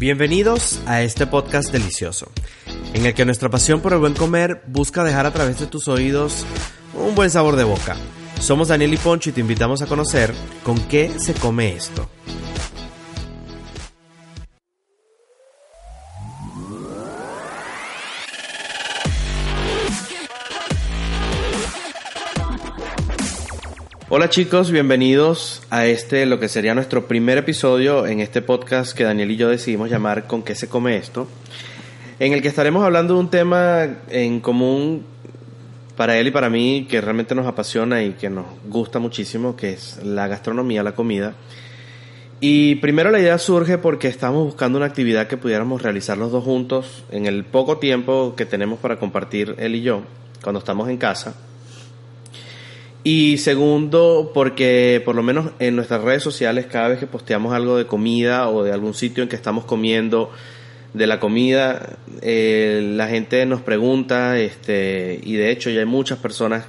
Bienvenidos a este podcast delicioso, en el que nuestra pasión por el buen comer busca dejar a través de tus oídos un buen sabor de boca. Somos Daniel y Poncho y te invitamos a conocer con qué se come esto. Hola chicos, bienvenidos a este, lo que sería nuestro primer episodio en este podcast que Daniel y yo decidimos llamar ¿Con qué se come esto? En el que estaremos hablando de un tema en común para él y para mí que realmente nos apasiona y que nos gusta muchísimo, que es la gastronomía, la comida. Y primero la idea surge porque estamos buscando una actividad que pudiéramos realizar los dos juntos en el poco tiempo que tenemos para compartir él y yo cuando estamos en casa. Y segundo, porque por lo menos en nuestras redes sociales, cada vez que posteamos algo de comida o de algún sitio en que estamos comiendo, de la comida, eh, la gente nos pregunta, este, y de hecho ya hay muchas personas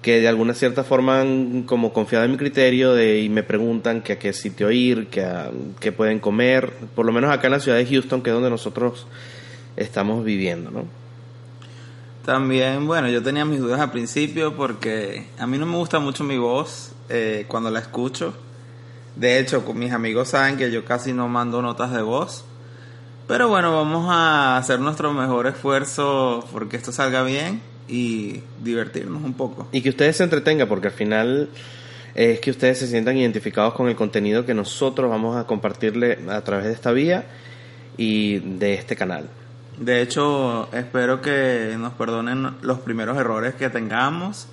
que de alguna cierta forma han como confiado en mi criterio de, y me preguntan que a qué sitio ir, que, a, pueden comer, por lo menos acá en la ciudad de Houston, que es donde nosotros estamos viviendo, ¿no? También, bueno, yo tenía mis dudas al principio porque a mí no me gusta mucho mi voz eh, cuando la escucho. De hecho, mis amigos saben que yo casi no mando notas de voz. Pero bueno, vamos a hacer nuestro mejor esfuerzo porque esto salga bien y divertirnos un poco. Y que ustedes se entretengan porque al final es que ustedes se sientan identificados con el contenido que nosotros vamos a compartirle a través de esta vía y de este canal. De hecho, espero que nos perdonen los primeros errores que tengamos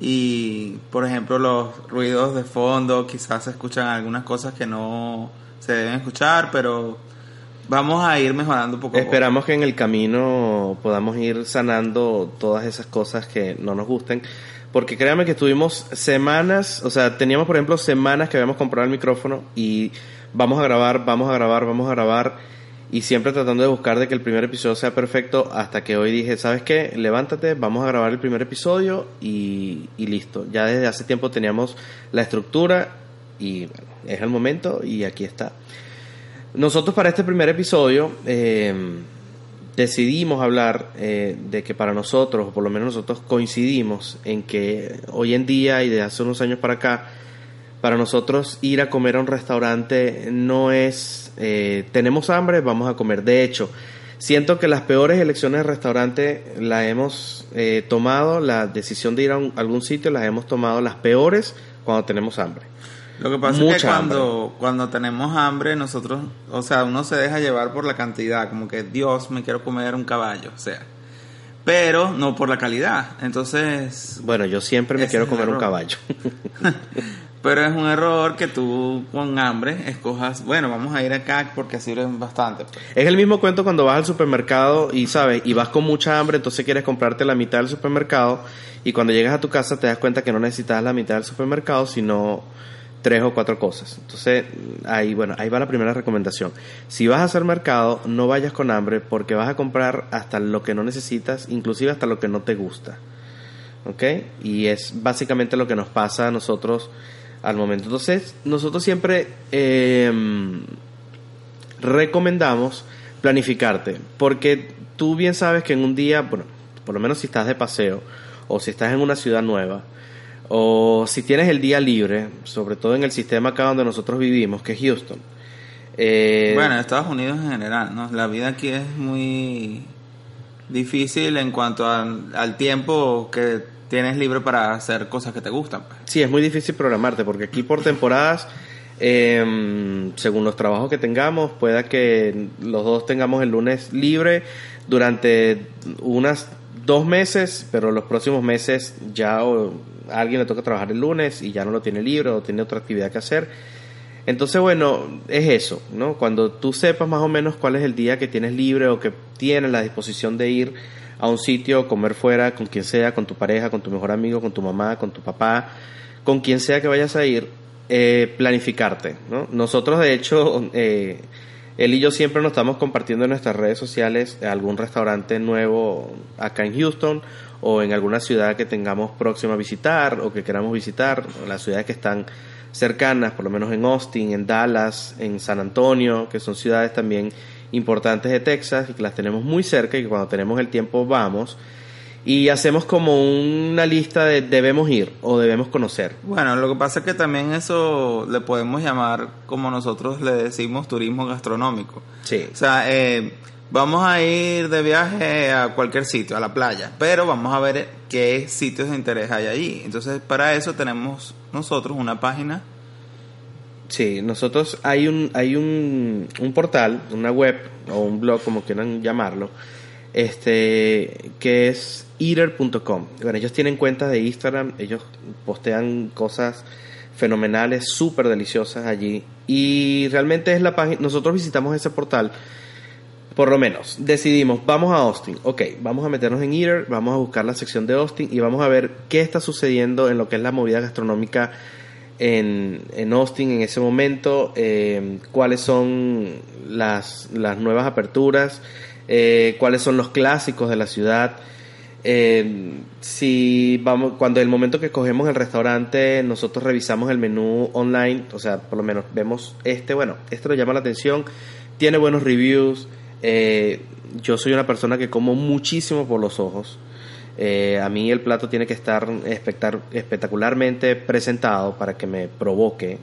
y, por ejemplo, los ruidos de fondo, quizás se escuchan algunas cosas que no se deben escuchar, pero vamos a ir mejorando un poco. Esperamos que en el camino podamos ir sanando todas esas cosas que no nos gusten. Porque créanme que estuvimos semanas, o sea, teníamos por ejemplo semanas que habíamos comprado el micrófono y vamos a grabar, vamos a grabar, vamos a grabar y siempre tratando de buscar de que el primer episodio sea perfecto hasta que hoy dije, ¿sabes qué? Levántate, vamos a grabar el primer episodio y, y listo. Ya desde hace tiempo teníamos la estructura y bueno, es el momento y aquí está. Nosotros para este primer episodio eh, decidimos hablar eh, de que para nosotros, o por lo menos nosotros coincidimos en que hoy en día y de hace unos años para acá, para nosotros ir a comer a un restaurante no es, eh, tenemos hambre, vamos a comer. De hecho, siento que las peores elecciones de restaurante las hemos eh, tomado, la decisión de ir a un, algún sitio las hemos tomado las peores cuando tenemos hambre. Lo que pasa Mucha es que cuando, cuando tenemos hambre, nosotros, o sea, uno se deja llevar por la cantidad, como que Dios, me quiero comer un caballo, o sea. Pero no por la calidad. Entonces. Bueno, yo siempre me quiero comer un caballo. Pero es un error que tú con hambre escojas, bueno, vamos a ir acá porque sirven bastante. Es el mismo cuento cuando vas al supermercado y sabes, y vas con mucha hambre, entonces quieres comprarte la mitad del supermercado y cuando llegas a tu casa te das cuenta que no necesitas la mitad del supermercado, sino tres o cuatro cosas. Entonces, ahí, bueno, ahí va la primera recomendación. Si vas a hacer mercado, no vayas con hambre porque vas a comprar hasta lo que no necesitas, inclusive hasta lo que no te gusta. ¿Ok? Y es básicamente lo que nos pasa a nosotros al momento. Entonces, nosotros siempre eh, recomendamos planificarte, porque tú bien sabes que en un día, bueno, por lo menos si estás de paseo o si estás en una ciudad nueva, o si tienes el día libre, sobre todo en el sistema acá donde nosotros vivimos, que es Houston. Eh, bueno, en Estados Unidos en general, ¿no? La vida aquí es muy difícil en cuanto al, al tiempo que tienes libre para hacer cosas que te gustan. Pues. Sí, es muy difícil programarte porque aquí por temporadas, eh, según los trabajos que tengamos, pueda que los dos tengamos el lunes libre durante unas dos meses, pero los próximos meses ya alguien le toca trabajar el lunes y ya no lo tiene libre o tiene otra actividad que hacer. Entonces, bueno, es eso, ¿no? Cuando tú sepas más o menos cuál es el día que tienes libre o que tienes la disposición de ir a un sitio, comer fuera, con quien sea, con tu pareja, con tu mejor amigo, con tu mamá, con tu papá, con quien sea que vayas a ir, eh, planificarte, ¿no? Nosotros, de hecho, eh, él y yo siempre nos estamos compartiendo en nuestras redes sociales algún restaurante nuevo acá en Houston o en alguna ciudad que tengamos próxima a visitar o que queramos visitar, las ciudades que están cercanas, por lo menos en Austin, en Dallas, en San Antonio, que son ciudades también importantes de Texas y que las tenemos muy cerca y que cuando tenemos el tiempo vamos y hacemos como una lista de debemos ir o debemos conocer. Bueno, lo que pasa es que también eso le podemos llamar, como nosotros le decimos, turismo gastronómico. Sí. O sea, eh, vamos a ir de viaje a cualquier sitio, a la playa, pero vamos a ver qué sitios de interés hay allí. Entonces, para eso tenemos nosotros una página. Sí, nosotros hay un hay un, un portal, una web o un blog como quieran llamarlo, este que es eater.com. Bueno, ellos tienen cuentas de Instagram, ellos postean cosas fenomenales, súper deliciosas allí y realmente es la página, nosotros visitamos ese portal por lo menos, decidimos, vamos a Austin, ok, vamos a meternos en Eater, vamos a buscar la sección de Austin y vamos a ver qué está sucediendo en lo que es la movida gastronómica en, en Austin en ese momento, eh, cuáles son las, las nuevas aperturas, eh, cuáles son los clásicos de la ciudad. Eh, si vamos, cuando el momento que cogemos el restaurante, nosotros revisamos el menú online, o sea, por lo menos vemos este, bueno, este nos llama la atención, tiene buenos reviews, eh, yo soy una persona que como muchísimo por los ojos. Eh, a mí el plato tiene que estar espectacularmente presentado para que me provoque.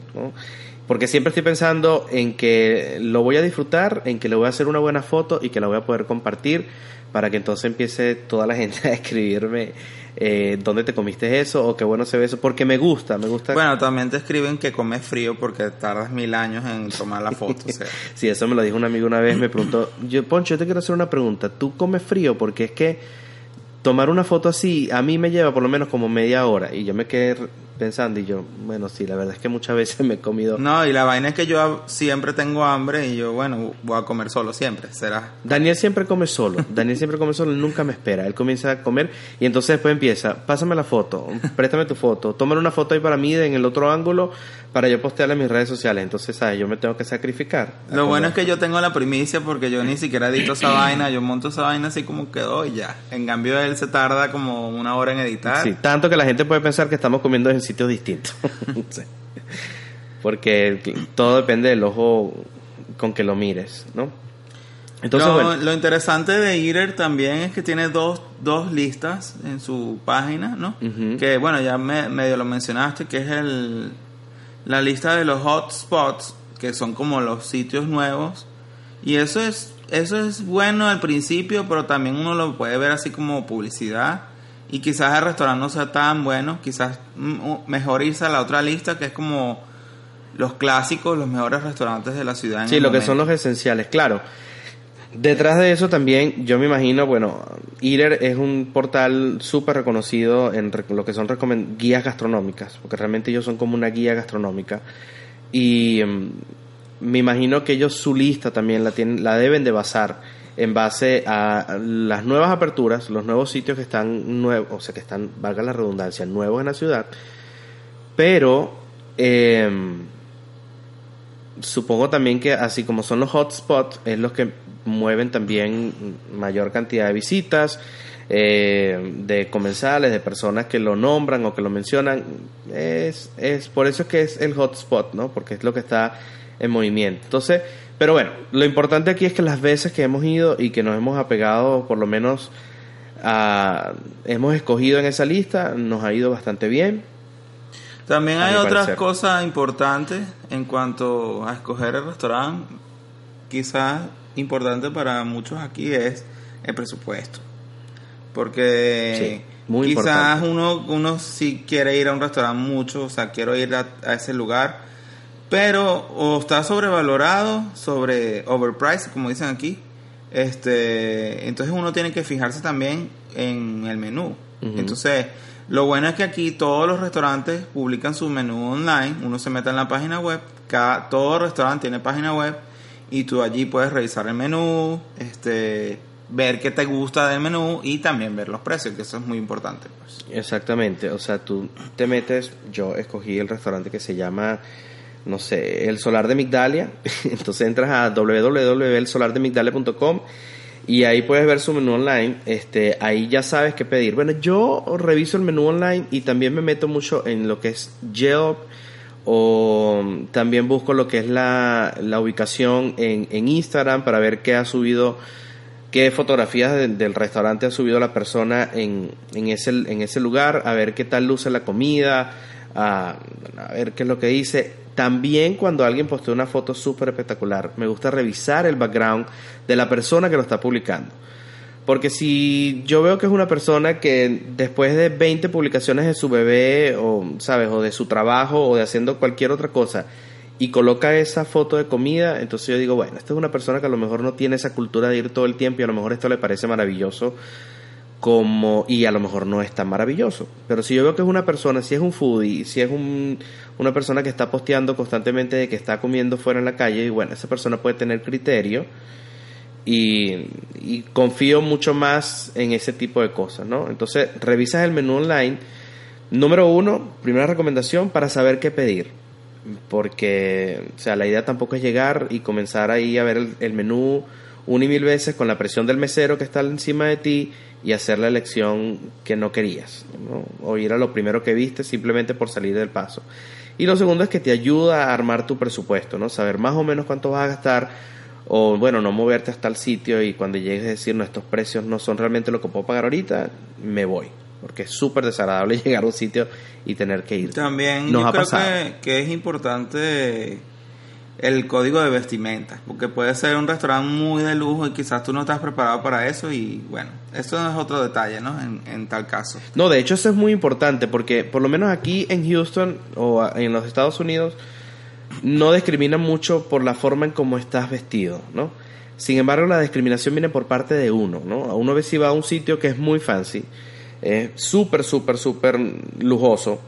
Porque siempre estoy pensando en que lo voy a disfrutar, en que le voy a hacer una buena foto y que la voy a poder compartir para que entonces empiece toda la gente a escribirme eh, dónde te comiste eso o qué bueno se ve eso, porque me gusta, me gusta. Bueno, también te escriben que comes frío porque tardas mil años en tomar la foto. o sea. Sí, eso me lo dijo un amigo una vez, me preguntó, yo, Poncho, yo te quiero hacer una pregunta, ¿tú comes frío? Porque es que tomar una foto así a mí me lleva por lo menos como media hora y yo me quedé pensando y yo, bueno, sí, la verdad es que muchas veces me he comido... No, y la vaina es que yo siempre tengo hambre y yo, bueno, voy a comer solo siempre, será. Daniel siempre come solo, Daniel siempre come solo, nunca me espera, él comienza a comer y entonces después empieza, pásame la foto, préstame tu foto, tómame una foto ahí para mí en el otro ángulo para yo postearla en mis redes sociales, entonces, ¿sabes? Yo me tengo que sacrificar. Lo bueno es que yo tengo la primicia porque yo ni siquiera edito esa vaina, yo monto esa vaina así como quedó y ya. En cambio él se tarda como una hora en editar. Sí, tanto que la gente puede pensar que estamos comiendo en sitios distintos. Sí. Porque todo depende del ojo con que lo mires, ¿no? Entonces, lo, bueno, lo interesante de Eater también es que tiene dos, dos listas en su página, ¿no? Que bueno, ya me, medio lo mencionaste, que es el, la lista de los hotspots, que son como los sitios nuevos. Y eso es, eso es bueno al principio, pero también uno lo puede ver así como publicidad. Y quizás el restaurante no sea tan bueno, quizás mm, mejor irse a la otra lista, que es como los clásicos, los mejores restaurantes de la ciudad. en Sí, lo que son los esenciales, claro. Detrás de eso también, yo me imagino, bueno, Eater es un portal súper reconocido en lo que son guías gastronómicas, porque realmente ellos son como una guía gastronómica. Y mm, me imagino que ellos su lista también la, tienen, la deben de basar en base a las nuevas aperturas, los nuevos sitios que están nuevos, o sea, que están, valga la redundancia, nuevos en la ciudad. Pero... em, supongo también que así como son los hotspots, es los que mueven también mayor cantidad de visitas, eh, de comensales, de personas que lo nombran o que lo mencionan. Es, es por eso es que es el hotspot, ¿no? Porque es lo que está en movimiento. Entonces, pero bueno, lo importante aquí es que las veces que hemos ido y que nos hemos apegado, por lo menos, a, hemos escogido en esa lista, nos ha ido bastante bien. También hay otras parecer. cosas importantes en cuanto a escoger el restaurante. Quizás importante para muchos aquí es el presupuesto. Porque Sí, muy quizás importante. uno, uno sí quiere ir a un restaurante mucho, o sea, quiero ir a, a ese lugar, pero o está sobrevalorado, sobre overpriced, como dicen aquí. Este, entonces uno tiene que fijarse también en el menú. Entonces, Lo bueno es que aquí todos los restaurantes publican su menú online, uno se mete en la página web, cada, todo restaurante tiene página web y tú allí puedes revisar el menú, este, ver qué te gusta del menú y también ver los precios, que eso es muy importante. Pues. Exactamente, o sea, tú te metes, yo escogí el restaurante que se llama, no sé, el Solar de Migdalia, entonces entras a www.elsolardemigdalia.com y ahí puedes ver su menú online, este, ahí ya sabes qué pedir. Bueno, yo reviso el menú online y también me meto mucho en lo que es Yelp o también busco lo que es la, la ubicación en, en Instagram para ver qué ha subido qué fotografías del restaurante ha subido la persona en, en, ese, en ese lugar, a ver qué tal luce la comida, a, a ver qué es lo que dice. También cuando alguien postea una foto súper espectacular, me gusta revisar el background de la persona que lo está publicando. Porque si yo veo que es una persona que después de 20 publicaciones de su bebé, o, ¿sabes? O de su trabajo, o de haciendo cualquier otra cosa, y coloca esa foto de comida, entonces yo digo, bueno, esta es una persona que a lo mejor no tiene esa cultura de ir todo el tiempo y a lo mejor esto le parece maravilloso como y a lo mejor no es tan maravilloso. Pero si yo veo que es una persona, si es un foodie, si es un, una persona que está posteando constantemente de que está comiendo fuera en la calle, y bueno, esa persona puede tener criterio y, y confío mucho más en ese tipo de cosas, ¿no? Entonces, revisas el menú online. Número uno, primera recomendación para saber qué pedir porque, o sea, la idea tampoco es llegar y comenzar ahí a ver el, menú una y mil veces con la presión del mesero que está encima de ti y hacer la elección que no querías, o ir a lo primero que viste simplemente por salir del paso. Y lo segundo es que te ayuda a armar tu presupuesto, ¿no? Saber más o menos cuánto vas a gastar o bueno, no moverte hasta el sitio y cuando llegues a decir, no, estos precios no son realmente lo que puedo pagar ahorita, me voy porque es súper desagradable llegar a un sitio y tener que ir. También yo creo que, que, es importante el código de vestimenta, porque puede ser un restaurante muy de lujo y quizás tú no estás preparado para eso y bueno, eso es otro detalle, ¿no? En, en tal caso. No, de hecho eso es muy importante porque por lo menos aquí en Houston o en los Estados Unidos no discriminan mucho por la forma en cómo estás vestido, ¿no? Sin embargo, la discriminación viene por parte de uno, ¿no? A uno ve si va a un sitio que es muy fancy es súper, súper, súper lujoso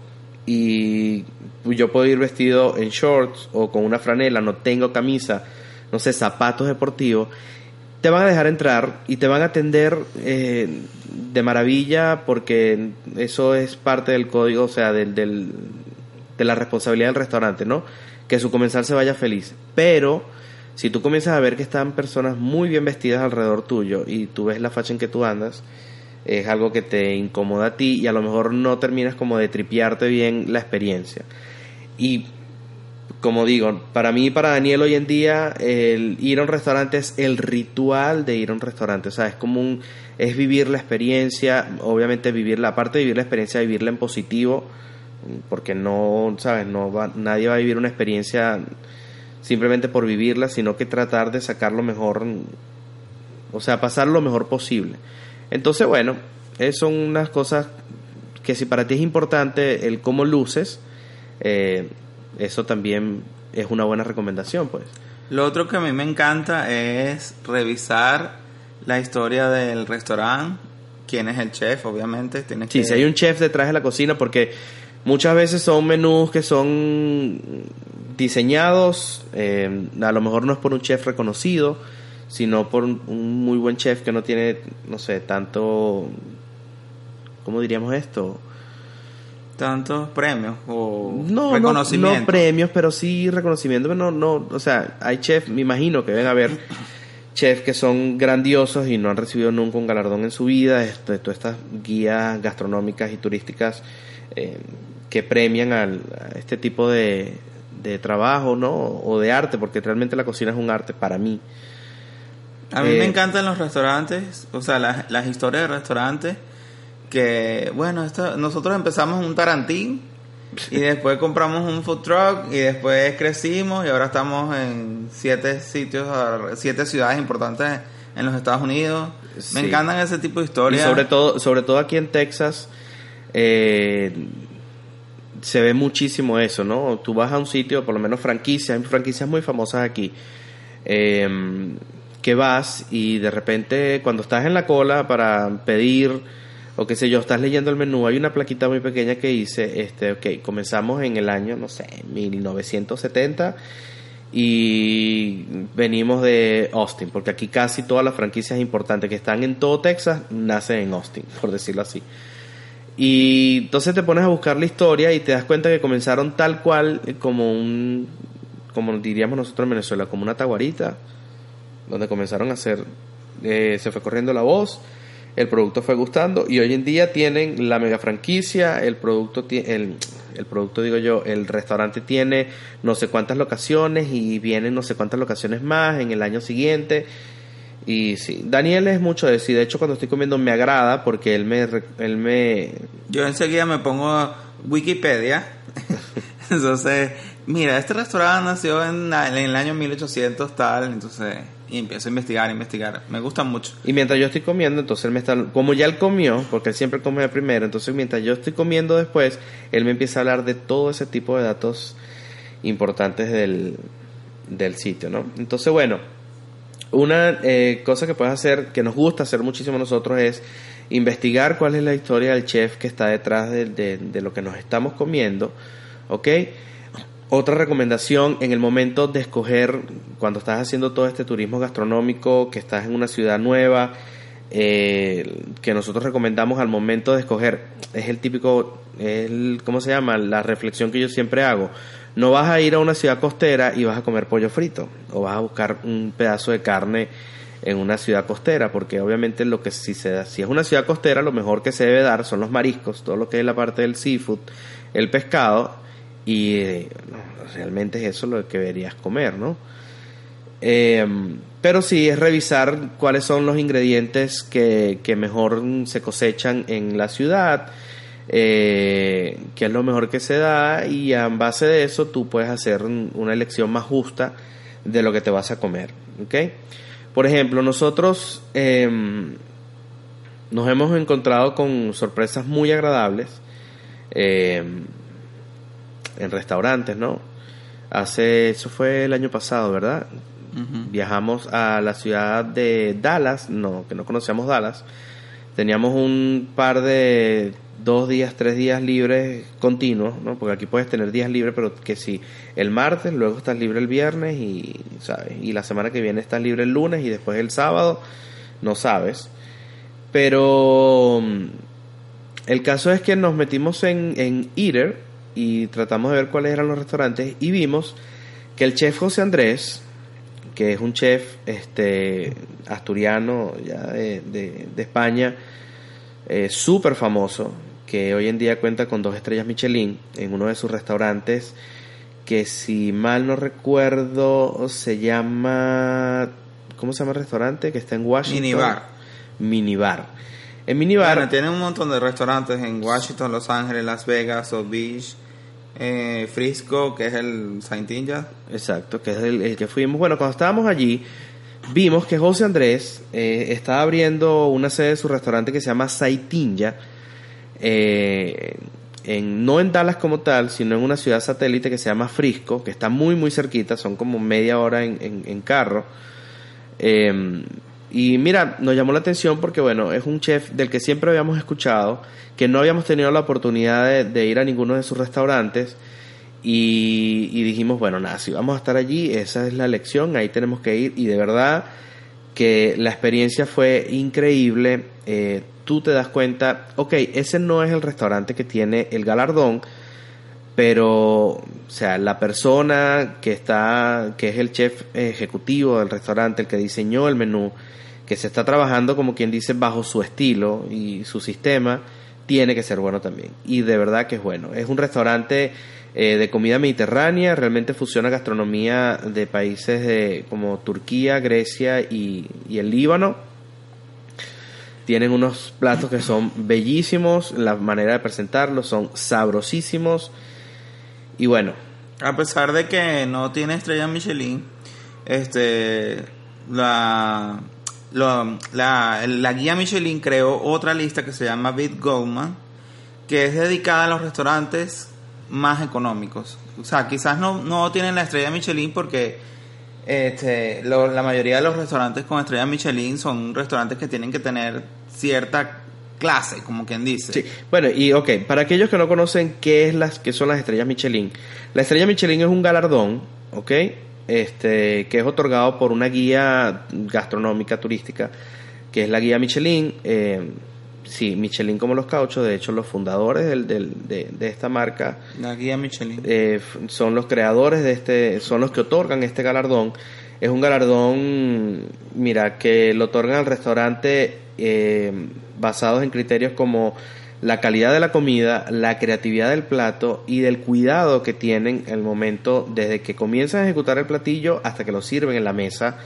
y yo puedo ir vestido en shorts o con una franela, no tengo camisa, no sé, zapatos deportivos, te van a dejar entrar y te van a atender eh, de maravilla porque eso es parte del código, o sea, del, del, de la responsabilidad del restaurante, ¿no? Que su comensal se vaya feliz. Pero si tú comienzas a ver que están personas muy bien vestidas alrededor tuyo y tú ves la facha en que tú andas, es algo que te incomoda a ti y a lo mejor no terminas como de tripiarte bien la experiencia. Y como digo, para mí para Daniel hoy en día el ir a un restaurante es el ritual de ir a un restaurante, o sea, es como un es vivir la experiencia, obviamente vivir la parte de vivir la experiencia, vivirla en positivo, porque no, sabes, no va, nadie va a vivir una experiencia simplemente por vivirla, sino que tratar de sacar lo mejor, o sea, pasar lo mejor posible. Entonces, bueno, son unas cosas que si para ti es importante el cómo luces, eh, eso también es una buena recomendación, pues. Lo otro que a mí me encanta es revisar la historia del restaurante, quién es el chef, obviamente. Tienes sí, si hay un chef detrás de la cocina, porque muchas veces son menús que son diseñados, eh, a lo mejor no es por un chef reconocido, sino por un, muy buen chef que no tiene, no sé, tanto, ¿cómo diríamos esto? Tantos premios o no, reconocimiento. No, no premios, pero sí reconocimiento. No, no, o sea, hay chefs, me imagino que deben haber chefs que son grandiosos y no han recibido nunca un galardón en su vida. Esto, todas estas guías gastronómicas y turísticas eh, que premian al, a este tipo de, de trabajo, ¿no? O de arte, porque realmente la cocina es un arte para mí. A mí me eh, encantan los restaurantes, o sea, las, las historias de restaurantes, que, bueno, esto, nosotros empezamos un Tarantín y después compramos un food truck y después crecimos y ahora estamos en siete sitios, siete ciudades importantes en los Estados Unidos. Me encantan ese tipo de historias. Y sobre todo, sobre todo aquí en Texas, eh, se ve muchísimo eso, ¿no? Tú vas a un sitio, por lo menos franquicias, hay franquicias muy famosas aquí. Eh, que vas y de repente cuando estás en la cola para pedir o qué sé yo, estás leyendo el menú, hay una plaquita muy pequeña que dice, este, ok, comenzamos en el año, no sé, 1970 y venimos de Austin, porque aquí casi todas las franquicias importantes que están en todo Texas nacen en Austin, por decirlo así. Y entonces te pones a buscar la historia y te das cuenta que comenzaron tal cual como un, como diríamos nosotros en Venezuela, como una taguarita, donde comenzaron a hacer, eh, se fue corriendo la voz el producto fue gustando y hoy en día tienen la mega franquicia, el producto, el, el producto digo yo, el restaurante tiene no sé cuántas locaciones y vienen no sé cuántas locaciones más en el año siguiente. Y sí, Daniel es mucho de sí, de hecho cuando estoy comiendo me agrada porque él me... Él me... Yo enseguida me pongo Wikipedia, entonces, mira, este restaurante nació en, en el año 1800 tal, entonces y empiezo a investigar, investigar. Me gusta mucho. Y mientras yo estoy comiendo, entonces él me está, como ya él comió, porque él siempre come primero, entonces mientras yo estoy comiendo después, él me empieza a hablar de todo ese tipo de datos importantes del, del sitio, ¿no? Entonces, bueno, una eh, cosa que puedes hacer, que nos gusta hacer muchísimo nosotros, es investigar cuál es la historia del chef que está detrás de, de, de lo que nos estamos comiendo, ¿ok? Otra recomendación en el momento de escoger, cuando estás haciendo todo este turismo gastronómico, que estás en una ciudad nueva, eh, que nosotros recomendamos al momento de escoger, es el típico, el, ¿cómo se llama? La reflexión que yo siempre hago. No vas a ir a una ciudad costera y vas a comer pollo frito, o vas a buscar un pedazo de carne en una ciudad costera, porque obviamente lo que si, se, si es una ciudad costera, lo mejor que se debe dar son los mariscos, todo lo que es la parte del seafood, el pescado, y eh, realmente es eso lo que deberías comer, ¿no? Eh, pero sí es revisar cuáles son los ingredientes que, mejor se cosechan en la ciudad, eh, qué es lo mejor que se da y en base de eso tú puedes hacer una elección más justa de lo que te vas a comer. ¿okay? Por ejemplo, nosotros em, nos hemos encontrado con sorpresas muy agradables. Em, en restaurantes, ¿no? Hace, eso fue el año pasado, ¿verdad? Viajamos a la ciudad de Dallas, no, que no conocíamos Dallas. Teníamos un par de dos días, tres días libres continuos, ¿no? Porque aquí puedes tener días libres, pero que si el martes, luego estás libre el viernes y, ¿sabes? Y la semana que viene estás libre el lunes y después el sábado, no sabes. Pero mm, el caso es que nos metimos en, en Eater, y tratamos de ver cuáles eran los restaurantes y vimos que el chef José Andrés, que es un chef este asturiano ya de, de, España, eh, súper famoso, que hoy en día cuenta con dos estrellas Michelin en uno de sus restaurantes, que si mal no recuerdo se llama, ¿cómo se llama el restaurante? Que está en Washington. Minibar. Minibar. En Minibar. Bueno, tiene un montón de restaurantes en Washington, Los Ángeles, Las Vegas, Oak Beach eh, Frisco, que es el Saintinja. Exacto, que es el, que fuimos. Bueno, cuando estábamos allí, vimos que José Andrés eh, estaba abriendo una sede de su restaurante que se llama Saitinja. Eh, no en Dallas como tal, sino en una ciudad satélite que se llama Frisco, que está muy muy cerquita, son como media hora en, en, carro. Y mira, nos llamó la atención porque, bueno, es un chef del que siempre habíamos escuchado, que no habíamos tenido la oportunidad de, ir a ninguno de sus restaurantes. Y, dijimos, bueno, nada, si vamos a estar allí, esa es la lección, ahí tenemos que ir. Y de verdad que la experiencia fue increíble. Eh, tú te das cuenta, ok, ese no es el restaurante que tiene el galardón, pero, o sea, la persona que está, que es el chef ejecutivo del restaurante, el que diseñó el menú, que se está trabajando, como quien dice, bajo su estilo y su sistema, tiene que ser bueno también. Y de verdad que es bueno. Es un restaurante eh, de comida mediterránea, realmente fusiona gastronomía de países de, como Turquía, Grecia y, el Líbano. Tienen unos platos que son bellísimos, la manera de presentarlos son sabrosísimos. Y bueno. A pesar de que no tiene estrella Michelin, este la la, la, guía Michelin creó otra lista que se llama Bit Goldman, que es dedicada a los restaurantes más económicos. O sea, quizás no, no tienen la estrella Michelin porque este, la mayoría de los restaurantes con estrella Michelin son restaurantes que tienen que tener cierta clase, como quien dice. Sí, bueno, y ok, para aquellos que no conocen qué es las qué son las estrellas Michelin. La estrella Michelin es un galardón, ok, este, que es otorgado por una guía gastronómica turística, que es la guía Michelin. Eh, sí, Michelin como los cauchos, de hecho los fundadores del, del, de, de, esta marca. La guía Michelin. Eh, son los creadores de este, son los que otorgan este galardón. Es un galardón, mira, que lo otorgan al restaurante eh, basados en criterios como la calidad de la comida, la creatividad del plato y del cuidado que tienen el momento desde que comienzan a ejecutar el platillo hasta que lo sirven en la mesa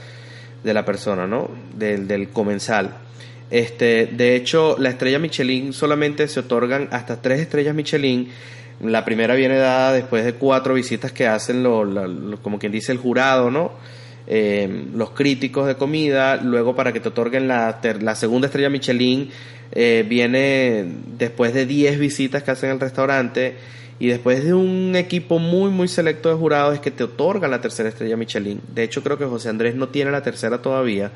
de la persona, ¿no? Del, del comensal. Este, de hecho, la estrella Michelin solamente se otorgan hasta tres estrellas Michelin. La primera viene dada después de cuatro visitas que hacen, lo, como quien dice, el jurado, ¿no? Eh, los críticos de comida. Luego, para que te otorguen la, la segunda estrella Michelin, eh, viene después de 10 visitas que hacen el restaurante. Y después de un equipo muy, muy selecto de jurados es que te otorgan la tercera estrella Michelin. De hecho, creo que José Andrés no tiene la tercera todavía.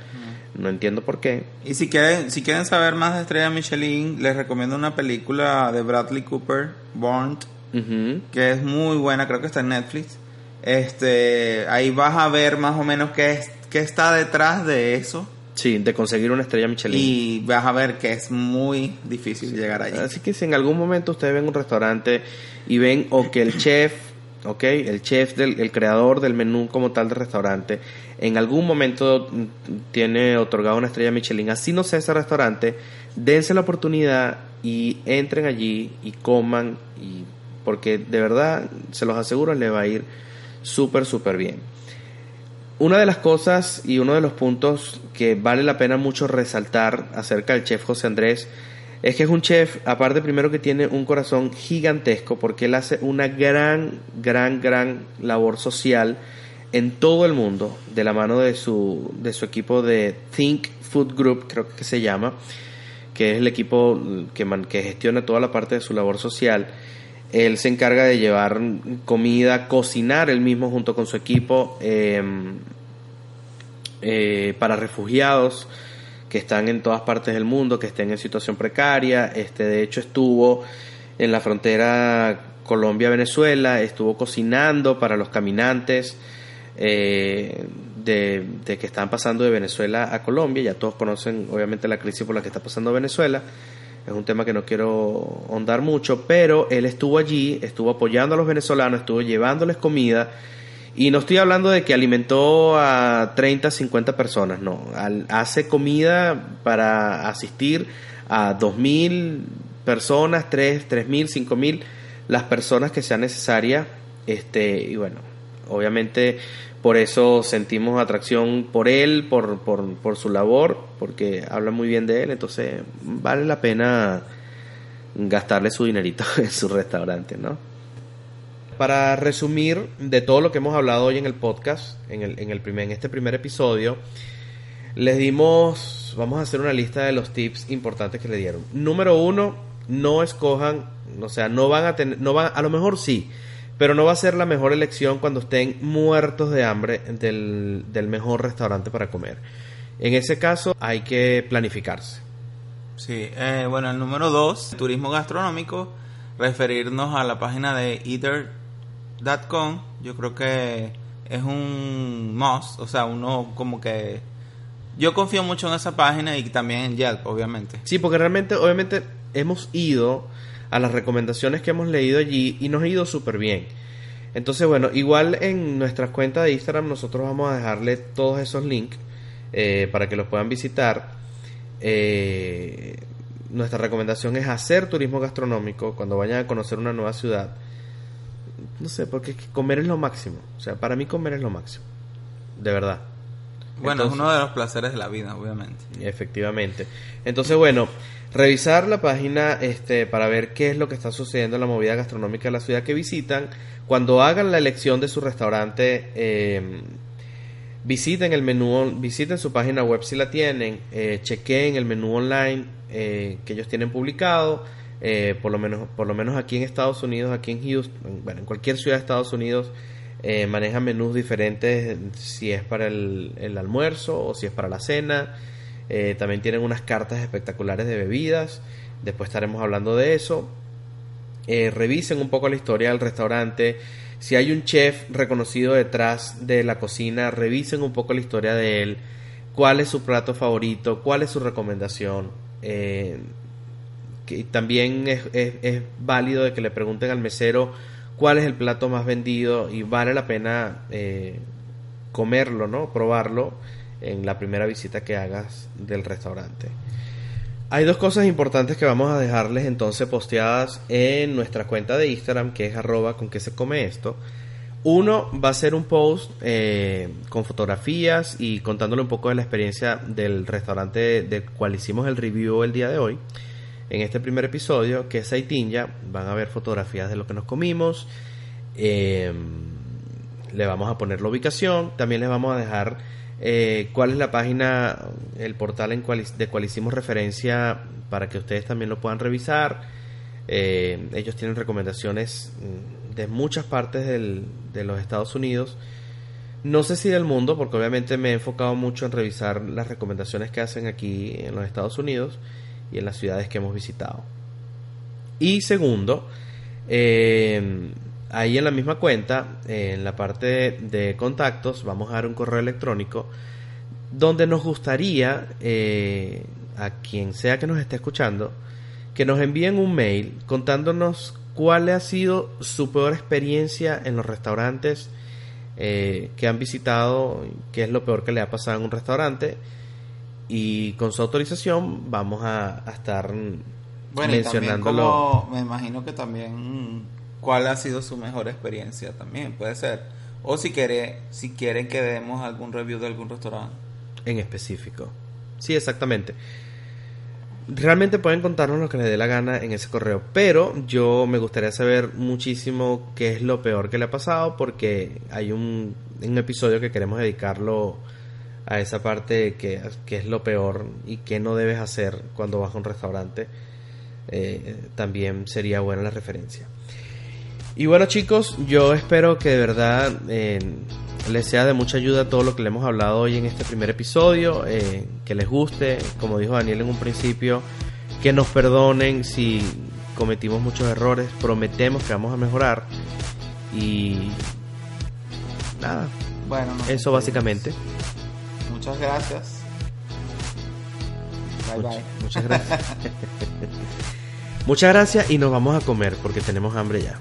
No entiendo por qué. Y si quieren, si quieren saber más de Estrella Michelin, les recomiendo una película de Bradley Cooper, uh -huh. que es muy buena, creo que está en Netflix. Este, ahí vas a ver más o menos qué, es, qué está detrás de eso. Sí, de conseguir una estrella Michelin. Y vas a ver que es muy difícil llegar allí. Así que si en algún momento ustedes ven un restaurante y ven o que el chef, ok, el chef, del, el creador del menú como tal del restaurante, en algún momento tiene otorgado una estrella Michelin, así no sea ese restaurante, dense la oportunidad y entren allí y coman, y porque de verdad, se los aseguro, les va a ir súper, súper bien. Una de las cosas y uno de los puntos que vale la pena mucho resaltar acerca del chef José Andrés es que es un chef, aparte primero que tiene un corazón gigantesco porque él hace una gran, gran, gran labor social en todo el mundo de la mano de su, de su equipo de Think Food Group, creo que se llama, que es el equipo que, man, que gestiona toda la parte de su labor social. Él se encarga de llevar comida, cocinar él mismo junto con su equipo eh, eh, para refugiados que están en todas partes del mundo, que estén en situación precaria. Este, de hecho, estuvo en la frontera Colombia-Venezuela, estuvo cocinando para los caminantes eh, de, de, que están pasando de Venezuela a Colombia. Ya todos conocen, obviamente, la crisis por la que está pasando Venezuela. Es un tema que no quiero ahondar mucho, pero él estuvo allí, estuvo apoyando a los venezolanos, estuvo llevándoles comida. Y no estoy hablando de que alimentó a 30, 50 personas, no. Hace comida para asistir a 2.000 personas, 3, 3.000, 5.000, las personas que sean necesarias. Este, y bueno, obviamente por eso sentimos atracción por él, por, por, su labor, porque habla muy bien de él, entonces vale la pena gastarle su dinerito en su restaurante, ¿no? Para resumir de todo lo que hemos hablado hoy en el podcast, en, el, en, el primer, en este primer episodio, les dimos, vamos a hacer una lista de los tips importantes que le dieron. Número uno, no escojan, o sea, no van a tener, no van, a lo mejor sí, pero no va a ser la mejor elección cuando estén muertos de hambre del, del mejor restaurante para comer. En ese caso hay que planificarse. Sí, eh, bueno, el número dos, turismo gastronómico, referirnos a la página de eater.com, yo creo que es un must, o sea, uno como que... Yo confío mucho en esa página y también en Yelp, obviamente. Sí, porque realmente, obviamente, hemos ido a las recomendaciones que hemos leído allí y nos ha ido súper bien. Entonces, bueno, igual en nuestras cuentas de Instagram nosotros vamos a dejarle todos esos links eh, para que los puedan visitar. Eh, nuestra recomendación es hacer turismo gastronómico cuando vayan a conocer una nueva ciudad. No sé, porque comer es lo máximo. O sea, para mí comer es lo máximo. De verdad. Bueno, Entonces, es uno de los placeres de la vida, obviamente. Efectivamente. Entonces, bueno, revisar la página este, para ver qué es lo que está sucediendo en la movida gastronómica de la ciudad que visitan. Cuando hagan la elección de su restaurante, eh, visiten el menú, visiten su página web si la tienen, eh, chequen el menú online eh, que ellos tienen publicado. Eh, por lo menos por lo menos aquí en Estados Unidos, aquí en Houston, bueno, en cualquier ciudad de Estados Unidos eh, manejan menús diferentes si es para el, almuerzo o si es para la cena. Eh, también tienen unas cartas espectaculares de bebidas. Después estaremos hablando de eso. Eh, revisen un poco la historia del restaurante. Si hay un chef reconocido detrás de la cocina, revisen un poco la historia de él. ¿Cuál es su plato favorito? ¿Cuál es su recomendación? Eh, que también es, es, válido de que le pregunten al mesero cuál es el plato más vendido y vale la pena eh, comerlo, ¿no? Probarlo en la primera visita que hagas del restaurante. Hay dos cosas importantes que vamos a dejarles entonces posteadas en nuestra cuenta de Instagram, que es arroba con que se come esto. Uno va a ser un post eh, con fotografías y contándole un poco de la experiencia del restaurante del cual hicimos el review el día de hoy. En este primer episodio, que es Saitinja, van a ver fotografías de lo que nos comimos. Eh, le vamos a poner la ubicación. También les vamos a dejar eh, cuál es la página, el portal en cual, de cual hicimos referencia para que ustedes también lo puedan revisar. Eh, ellos tienen recomendaciones mm, de muchas partes de los Estados Unidos. No sé si del mundo, porque obviamente me he enfocado mucho en revisar las recomendaciones que hacen aquí en los Estados Unidos y en las ciudades que hemos visitado. Y segundo, eh, ahí en la misma cuenta, en la parte de contactos, vamos a dar un correo electrónico donde nos gustaría eh, a quien sea que nos esté escuchando que nos envíen un mail contándonos cuál ha sido su peor experiencia en los restaurantes eh, que han visitado, qué es lo peor que le ha pasado en un restaurante y con su autorización vamos a, estar bueno, mencionándolo. me imagino que también cuál ha sido su mejor experiencia también, puede ser. O si quiere, si quieren que demos algún review de algún restaurante. En específico. Sí, exactamente. Realmente pueden contarnos lo que les dé la gana en ese correo, pero yo me gustaría saber muchísimo qué es lo peor que le ha pasado porque hay un, un episodio que queremos dedicarlo a esa parte que, que es lo peor y qué no debes hacer cuando vas a un restaurante. Eh, también sería buena la referencia. Y bueno chicos, yo espero que de verdad eh, les sea de mucha ayuda todo lo que le hemos hablado hoy en este primer episodio, eh, que les guste, como dijo Daniel en un principio, que nos perdonen si cometimos muchos errores, prometemos que vamos a mejorar y nada, bueno, eso básicamente. Muchas gracias. Bye bye. Muchas gracias. muchas gracias y nos vamos a comer porque tenemos hambre ya.